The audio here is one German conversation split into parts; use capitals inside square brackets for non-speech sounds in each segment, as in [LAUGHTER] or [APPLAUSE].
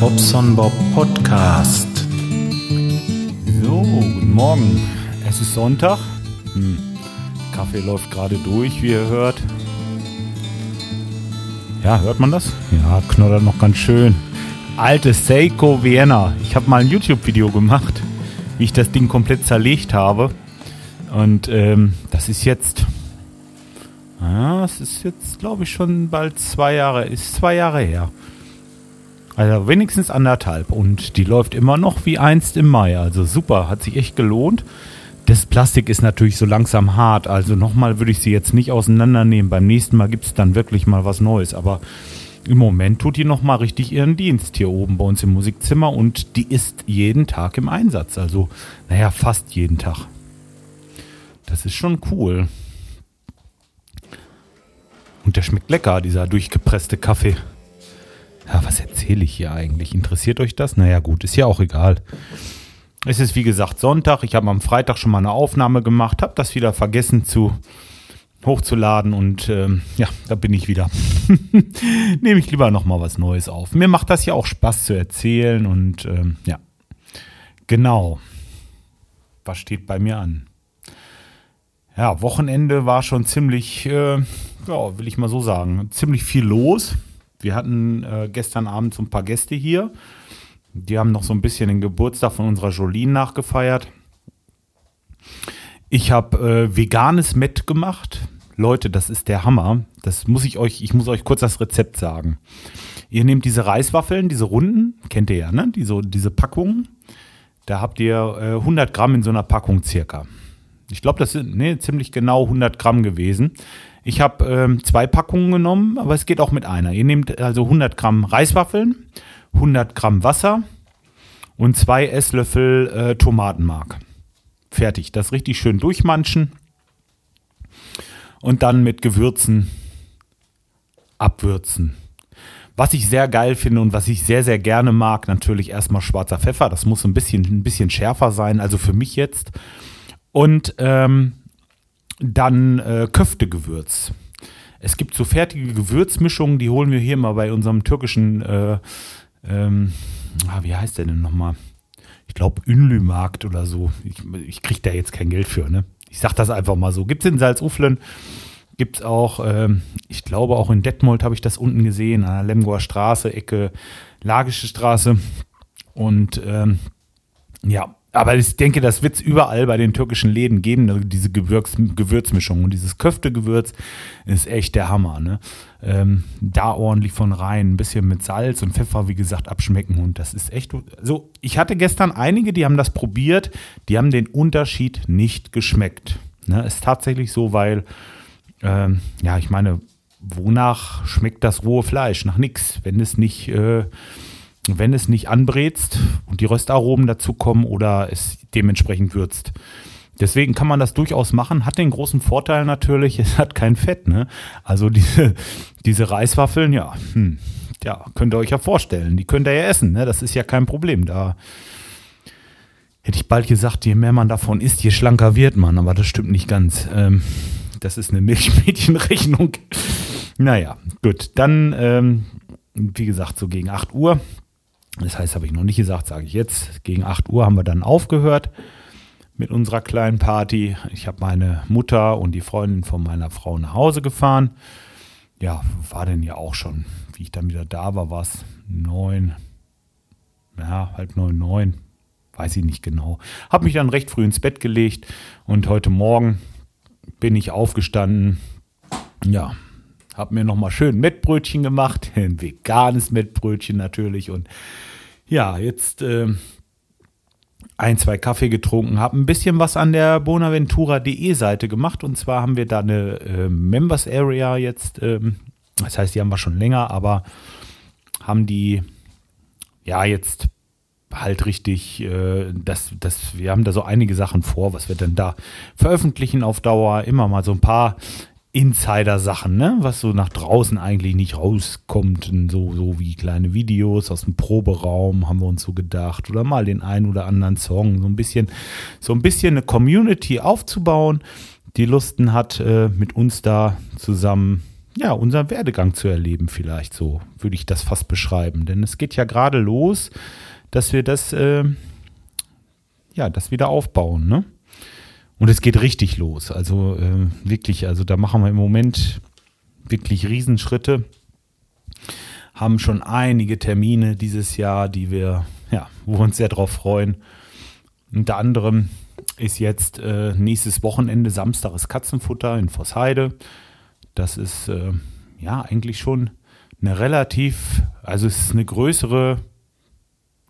Bobson Bob Podcast. So, guten Morgen. Es ist Sonntag. Hm. Kaffee läuft gerade durch, wie ihr hört. Ja, hört man das? Ja, knoddert noch ganz schön. Alte Seiko Vienna. Ich habe mal ein YouTube-Video gemacht, wie ich das Ding komplett zerlegt habe. Und ähm, das ist jetzt. Ja, es ist jetzt, glaube ich, schon bald zwei Jahre. Ist zwei Jahre her. Also wenigstens anderthalb. Und die läuft immer noch wie einst im Mai. Also super, hat sich echt gelohnt. Das Plastik ist natürlich so langsam hart. Also nochmal würde ich sie jetzt nicht auseinandernehmen. Beim nächsten Mal gibt es dann wirklich mal was Neues. Aber im Moment tut die nochmal richtig ihren Dienst hier oben bei uns im Musikzimmer. Und die ist jeden Tag im Einsatz. Also, naja, fast jeden Tag. Das ist schon cool. Und der schmeckt lecker, dieser durchgepresste Kaffee. Ja, was erzähle ich hier eigentlich? Interessiert euch das? Naja, gut, ist ja auch egal. Es ist wie gesagt Sonntag. Ich habe am Freitag schon mal eine Aufnahme gemacht, habe das wieder vergessen zu hochzuladen und ähm, ja, da bin ich wieder. [LAUGHS] Nehme ich lieber noch mal was Neues auf. Mir macht das ja auch Spaß zu erzählen und ähm, ja, genau. Was steht bei mir an? Ja, Wochenende war schon ziemlich, äh, ja, will ich mal so sagen, ziemlich viel los. Wir hatten äh, gestern Abend so ein paar Gäste hier. Die haben noch so ein bisschen den Geburtstag von unserer Jolene nachgefeiert. Ich habe äh, veganes Met gemacht. Leute, das ist der Hammer. Das muss ich euch, ich muss euch kurz das Rezept sagen. Ihr nehmt diese Reiswaffeln, diese runden, kennt ihr ja, ne? Diese, diese Packungen. Da habt ihr äh, 100 Gramm in so einer Packung circa. Ich glaube, das sind nee, ziemlich genau 100 Gramm gewesen. Ich habe ähm, zwei Packungen genommen, aber es geht auch mit einer. Ihr nehmt also 100 Gramm Reiswaffeln, 100 Gramm Wasser und zwei Esslöffel äh, Tomatenmark. Fertig. Das richtig schön durchmanschen und dann mit Gewürzen abwürzen. Was ich sehr geil finde und was ich sehr, sehr gerne mag, natürlich erstmal schwarzer Pfeffer. Das muss ein bisschen, ein bisschen schärfer sein, also für mich jetzt. Und ähm, dann äh, Köftegewürz. Es gibt so fertige Gewürzmischungen, die holen wir hier mal bei unserem türkischen, äh, ähm, ah, wie heißt der denn nochmal? Ich glaube Ünlü-Markt oder so. Ich, ich kriege da jetzt kein Geld für, ne? Ich sag das einfach mal so. Gibt es in Salzuflen, gibt es auch, ähm, ich glaube auch in Detmold habe ich das unten gesehen, an der Lemgoer Straße, Ecke Lagische Straße. Und ähm, ja, aber ich denke, das wird es überall bei den türkischen Läden geben, also diese Gewürz, Gewürzmischung. Und dieses Köftegewürz ist echt der Hammer. Ne? Ähm, da ordentlich von rein, ein bisschen mit Salz und Pfeffer, wie gesagt, abschmecken. Und das ist echt. So, ich hatte gestern einige, die haben das probiert, die haben den Unterschied nicht geschmeckt. Ne? Ist tatsächlich so, weil, ähm, ja, ich meine, wonach schmeckt das rohe Fleisch? Nach nichts, wenn es nicht. Äh, wenn es nicht anbrätst und die Röstaromen dazukommen oder es dementsprechend würzt. Deswegen kann man das durchaus machen. Hat den großen Vorteil natürlich, [LAUGHS] es hat kein Fett. Ne? Also diese, diese Reiswaffeln, ja, hm, ja, könnt ihr euch ja vorstellen. Die könnt ihr ja essen. Ne? Das ist ja kein Problem. Da hätte ich bald gesagt, je mehr man davon isst, je schlanker wird man. Aber das stimmt nicht ganz. Ähm, das ist eine [LAUGHS] Milchmädchenrechnung. naja, gut. Dann, ähm, wie gesagt, so gegen 8 Uhr das heißt, habe ich noch nicht gesagt, sage ich jetzt. Gegen 8 Uhr haben wir dann aufgehört mit unserer kleinen Party. Ich habe meine Mutter und die Freundin von meiner Frau nach Hause gefahren. Ja, war denn ja auch schon, wie ich dann wieder da war, war es neun, ja, halb neun, neun, weiß ich nicht genau. Habe mich dann recht früh ins Bett gelegt und heute Morgen bin ich aufgestanden. Ja, habe mir nochmal schön Mettbrötchen gemacht, [LAUGHS] ein veganes Mettbrötchen natürlich. Und ja, jetzt äh, ein, zwei Kaffee getrunken, habe ein bisschen was an der bonaventura.de Seite gemacht. Und zwar haben wir da eine äh, Members Area jetzt. Ähm, das heißt, die haben wir schon länger, aber haben die ja jetzt halt richtig, äh, das, das, wir haben da so einige Sachen vor, was wir denn da veröffentlichen auf Dauer. Immer mal so ein paar Insider-Sachen, ne? was so nach draußen eigentlich nicht rauskommt. So, so wie kleine Videos aus dem Proberaum, haben wir uns so gedacht. Oder mal den einen oder anderen Song. So ein bisschen, so ein bisschen eine Community aufzubauen, die Lusten hat, äh, mit uns da zusammen ja, unseren Werdegang zu erleben, vielleicht so, würde ich das fast beschreiben. Denn es geht ja gerade los, dass wir das, äh, ja, das wieder aufbauen, ne? Und es geht richtig los. Also äh, wirklich, also da machen wir im Moment wirklich Riesenschritte. Haben schon einige Termine dieses Jahr, die wir, ja, wo wir uns sehr drauf freuen. Unter anderem ist jetzt äh, nächstes Wochenende Samstag ist Katzenfutter in Vossheide. Das ist äh, ja eigentlich schon eine relativ, also es ist eine größere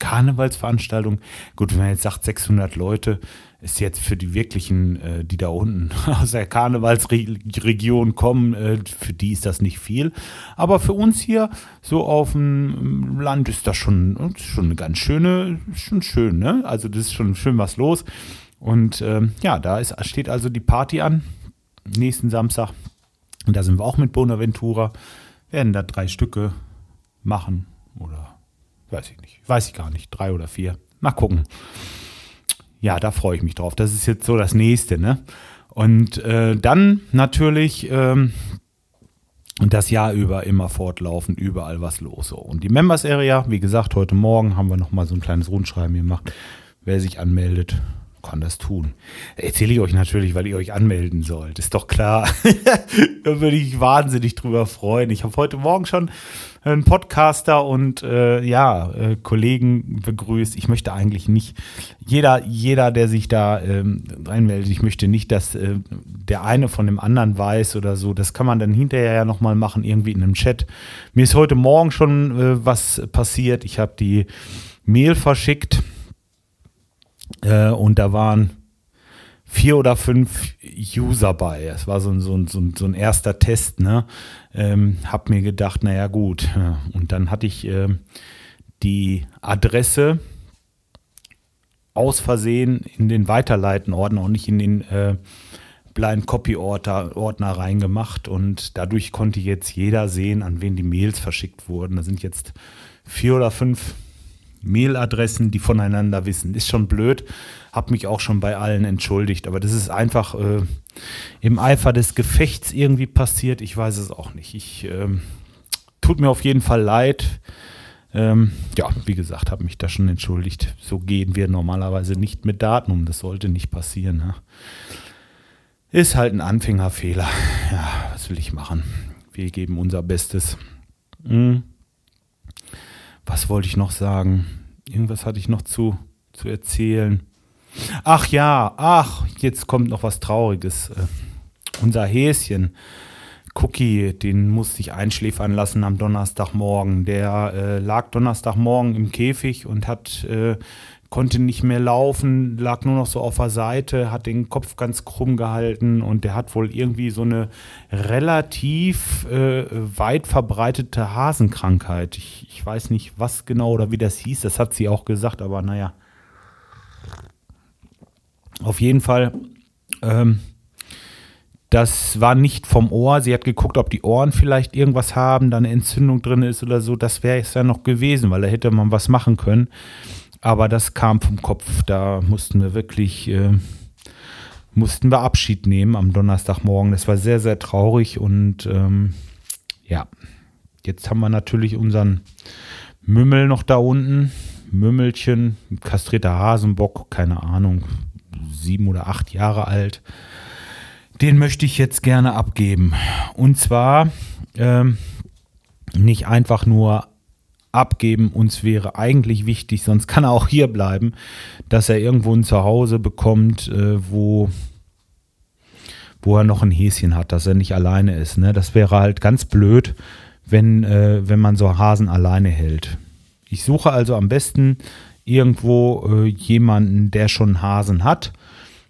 Karnevalsveranstaltung. Gut, wenn man jetzt sagt 600 Leute, ist jetzt für die wirklichen, äh, die da unten [LAUGHS] aus der Karnevalsregion kommen, äh, für die ist das nicht viel. Aber für uns hier so auf dem Land ist das schon, schon eine ganz schöne, schon schön, ne? Also das ist schon schön was los. Und ähm, ja, da ist, steht also die Party an, nächsten Samstag. Und da sind wir auch mit Bonaventura. Werden da drei Stücke machen oder weiß ich nicht, weiß ich gar nicht, drei oder vier. Mal gucken. Ja, da freue ich mich drauf. Das ist jetzt so das nächste, ne? Und äh, dann natürlich ähm, das Jahr über immer fortlaufen, überall was los. So. Und die Members Area, wie gesagt, heute Morgen haben wir nochmal so ein kleines Rundschreiben gemacht. Wer sich anmeldet, kann das tun. Erzähle ich euch natürlich, weil ihr euch anmelden sollt. Ist doch klar. [LAUGHS] da würde ich wahnsinnig drüber freuen. Ich habe heute Morgen schon einen Podcaster und äh, ja, äh, Kollegen begrüßt. Ich möchte eigentlich nicht, jeder, jeder, der sich da ähm, reinmeldet, ich möchte nicht, dass äh, der eine von dem anderen weiß oder so. Das kann man dann hinterher ja nochmal machen, irgendwie in einem Chat. Mir ist heute Morgen schon äh, was passiert. Ich habe die Mail verschickt äh, und da waren vier oder fünf User bei. Es war so ein, so ein, so ein, so ein erster Test, ne? Ähm, hab mir gedacht, naja, gut. Und dann hatte ich äh, die Adresse aus Versehen in den Weiterleiten-Ordner und nicht in den äh, Blind Copy Ordner, Ordner reingemacht und dadurch konnte jetzt jeder sehen, an wen die Mails verschickt wurden. Da sind jetzt vier oder fünf Mailadressen, die voneinander wissen. Ist schon blöd, habe mich auch schon bei allen entschuldigt, aber das ist einfach äh, im Eifer des Gefechts irgendwie passiert. Ich weiß es auch nicht. Ich ähm, tut mir auf jeden Fall leid. Ähm, ja, wie gesagt, habe mich da schon entschuldigt. So gehen wir normalerweise nicht mit Daten um. Das sollte nicht passieren. Ne? Ist halt ein Anfängerfehler. Ja, was will ich machen? Wir geben unser Bestes. Mhm was wollte ich noch sagen? Irgendwas hatte ich noch zu, zu erzählen. Ach ja, ach, jetzt kommt noch was Trauriges. Äh, unser Häschen, Cookie, den musste ich einschläfern lassen am Donnerstagmorgen. Der äh, lag Donnerstagmorgen im Käfig und hat äh, konnte nicht mehr laufen, lag nur noch so auf der Seite, hat den Kopf ganz krumm gehalten und der hat wohl irgendwie so eine relativ äh, weit verbreitete Hasenkrankheit. Ich, ich weiß nicht, was genau oder wie das hieß, das hat sie auch gesagt, aber naja. Auf jeden Fall, ähm, das war nicht vom Ohr. Sie hat geguckt, ob die Ohren vielleicht irgendwas haben, da eine Entzündung drin ist oder so. Das wäre es ja noch gewesen, weil da hätte man was machen können. Aber das kam vom Kopf. Da mussten wir wirklich, äh, mussten wir Abschied nehmen am Donnerstagmorgen. Das war sehr, sehr traurig und ähm, ja, jetzt haben wir natürlich unseren Mümmel noch da unten. Mümmelchen, kastrierter Hasenbock, keine Ahnung, sieben oder acht Jahre alt. Den möchte ich jetzt gerne abgeben. Und zwar ähm, nicht einfach nur abgeben. Uns wäre eigentlich wichtig, sonst kann er auch hier bleiben, dass er irgendwo ein Zuhause bekommt, äh, wo, wo er noch ein Häschen hat, dass er nicht alleine ist. Ne? Das wäre halt ganz blöd, wenn, äh, wenn man so Hasen alleine hält. Ich suche also am besten irgendwo äh, jemanden, der schon Hasen hat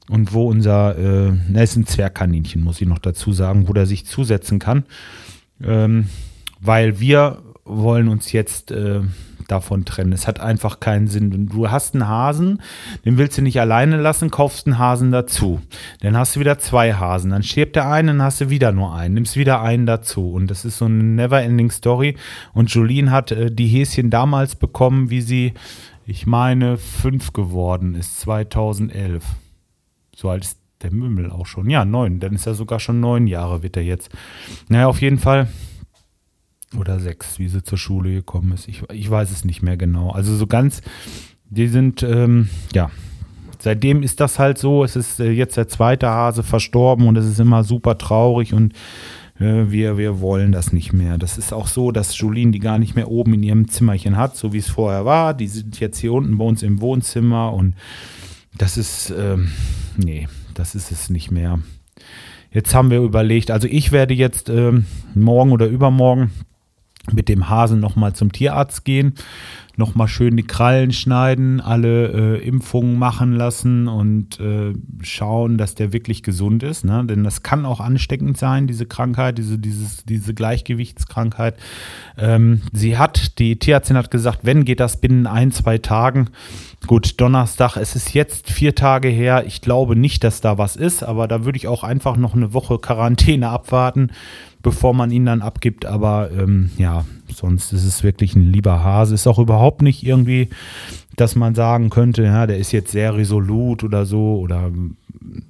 und wo unser, äh, na, ist ein Zwergkaninchen, muss ich noch dazu sagen, wo der sich zusetzen kann. Ähm, weil wir wollen uns jetzt äh, davon trennen. Es hat einfach keinen Sinn. Du hast einen Hasen, den willst du nicht alleine lassen, kaufst einen Hasen dazu. Dann hast du wieder zwei Hasen. Dann stirbt der eine, dann hast du wieder nur einen, nimmst wieder einen dazu. Und das ist so eine never-ending Story. Und Jolene hat äh, die Häschen damals bekommen, wie sie, ich meine, fünf geworden ist, 2011. So alt ist der Mümmel auch schon. Ja, neun. Dann ist er sogar schon neun Jahre, wird er jetzt. Naja, auf jeden Fall. Oder sechs, wie sie zur Schule gekommen ist. Ich, ich weiß es nicht mehr genau. Also so ganz, die sind, ähm, ja, seitdem ist das halt so. Es ist äh, jetzt der zweite Hase verstorben und es ist immer super traurig und äh, wir, wir wollen das nicht mehr. Das ist auch so, dass Julien die gar nicht mehr oben in ihrem Zimmerchen hat, so wie es vorher war. Die sind jetzt hier unten bei uns im Wohnzimmer und das ist, ähm, nee, das ist es nicht mehr. Jetzt haben wir überlegt, also ich werde jetzt ähm, morgen oder übermorgen mit dem Hasen nochmal zum Tierarzt gehen nochmal schön die Krallen schneiden, alle äh, Impfungen machen lassen und äh, schauen, dass der wirklich gesund ist. Ne? Denn das kann auch ansteckend sein, diese Krankheit, diese, dieses, diese Gleichgewichtskrankheit. Ähm, sie hat, die Tierärztin hat gesagt, wenn geht das binnen ein, zwei Tagen. Gut, Donnerstag, es ist jetzt vier Tage her. Ich glaube nicht, dass da was ist, aber da würde ich auch einfach noch eine Woche Quarantäne abwarten, bevor man ihn dann abgibt. Aber ähm, ja, Sonst ist es wirklich ein lieber Hase. Ist auch überhaupt nicht irgendwie, dass man sagen könnte, ja, der ist jetzt sehr resolut oder so oder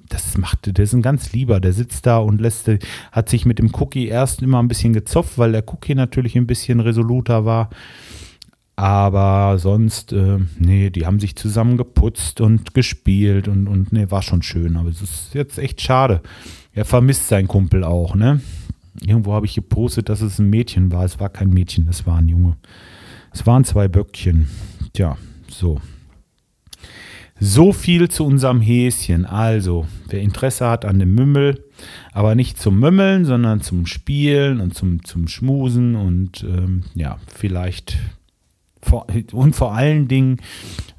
das macht, der ist ein ganz lieber, der sitzt da und lässt, hat sich mit dem Cookie erst immer ein bisschen gezopft, weil der Cookie natürlich ein bisschen resoluter war. Aber sonst, äh, nee, die haben sich zusammen geputzt und gespielt und, und nee, war schon schön. Aber es ist jetzt echt schade. Er vermisst seinen Kumpel auch, ne? Irgendwo habe ich gepostet, dass es ein Mädchen war. Es war kein Mädchen, es war ein Junge. Es waren zwei Böckchen. Tja, so. So viel zu unserem Häschen. Also, wer Interesse hat an dem Mümmel, aber nicht zum Mümmeln, sondern zum Spielen und zum, zum Schmusen und ähm, ja, vielleicht vor, und vor allen Dingen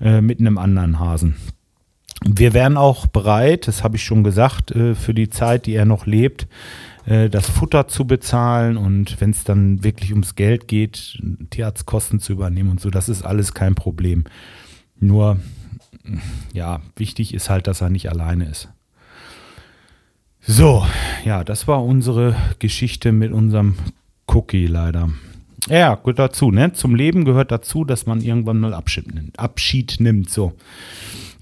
äh, mit einem anderen Hasen. Wir wären auch bereit, das habe ich schon gesagt, äh, für die Zeit, die er noch lebt, äh, das Futter zu bezahlen und wenn es dann wirklich ums Geld geht, Tierarztkosten zu übernehmen und so, das ist alles kein Problem. Nur, ja, wichtig ist halt, dass er nicht alleine ist. So, ja, das war unsere Geschichte mit unserem Cookie leider. Ja, gut dazu, ne? Zum Leben gehört dazu, dass man irgendwann mal Abschied nimmt. Abschied nimmt so.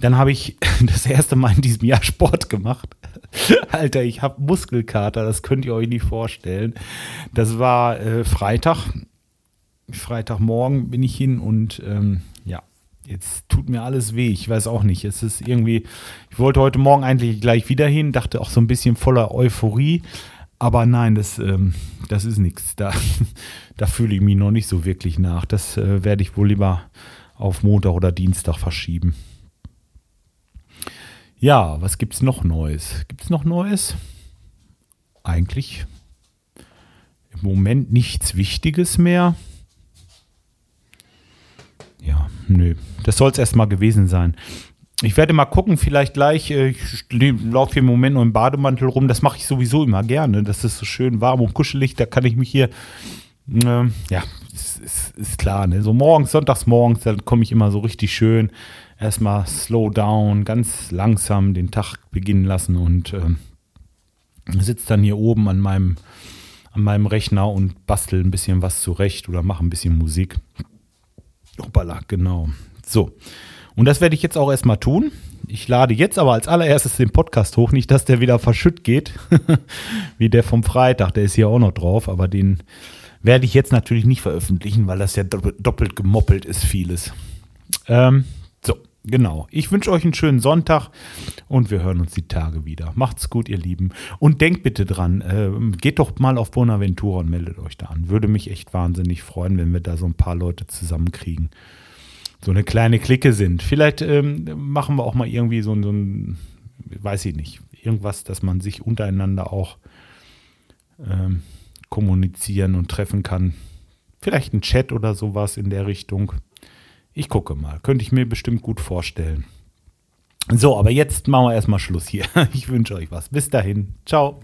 Dann habe ich [LAUGHS] das erste Mal in diesem Jahr Sport gemacht. [LAUGHS] Alter, ich habe Muskelkater, das könnt ihr euch nicht vorstellen. Das war äh, Freitag. Freitagmorgen bin ich hin und ähm, ja, jetzt tut mir alles weh. Ich weiß auch nicht. Es ist irgendwie, ich wollte heute Morgen eigentlich gleich wieder hin, dachte auch so ein bisschen voller Euphorie. Aber nein, das, ähm, das ist nichts. Da, [LAUGHS] da fühle ich mich noch nicht so wirklich nach. Das äh, werde ich wohl lieber auf Montag oder Dienstag verschieben. Ja, was gibt es noch Neues? Gibt es noch Neues? Eigentlich im Moment nichts Wichtiges mehr. Ja, nö. Das soll es erstmal gewesen sein. Ich werde mal gucken, vielleicht gleich, äh, ich laufe hier im Moment nur im Bademantel rum, das mache ich sowieso immer gerne. Das ist so schön warm und kuschelig, da kann ich mich hier, äh, ja, ist, ist, ist, klar, ne? So morgens, sonntags morgens, dann komme ich immer so richtig schön erstmal slow down, ganz langsam den Tag beginnen lassen und äh, sitze dann hier oben an meinem, an meinem Rechner und bastel ein bisschen was zurecht oder mache ein bisschen Musik. Hoppala, genau. So. Und das werde ich jetzt auch erstmal tun. Ich lade jetzt aber als allererstes den Podcast hoch, nicht, dass der wieder verschütt geht, [LAUGHS] wie der vom Freitag, der ist hier auch noch drauf, aber den werde ich jetzt natürlich nicht veröffentlichen, weil das ja doppelt gemoppelt ist, vieles. Ähm, Genau. Ich wünsche euch einen schönen Sonntag und wir hören uns die Tage wieder. Macht's gut, ihr Lieben. Und denkt bitte dran, äh, geht doch mal auf Bonaventura und meldet euch da an. Würde mich echt wahnsinnig freuen, wenn wir da so ein paar Leute zusammenkriegen. So eine kleine Clique sind. Vielleicht ähm, machen wir auch mal irgendwie so, so ein, weiß ich nicht, irgendwas, dass man sich untereinander auch ähm, kommunizieren und treffen kann. Vielleicht ein Chat oder sowas in der Richtung. Ich gucke mal. Könnte ich mir bestimmt gut vorstellen. So, aber jetzt machen wir erstmal Schluss hier. [LAUGHS] Ich wünsche euch was. Bis dahin. Ciao.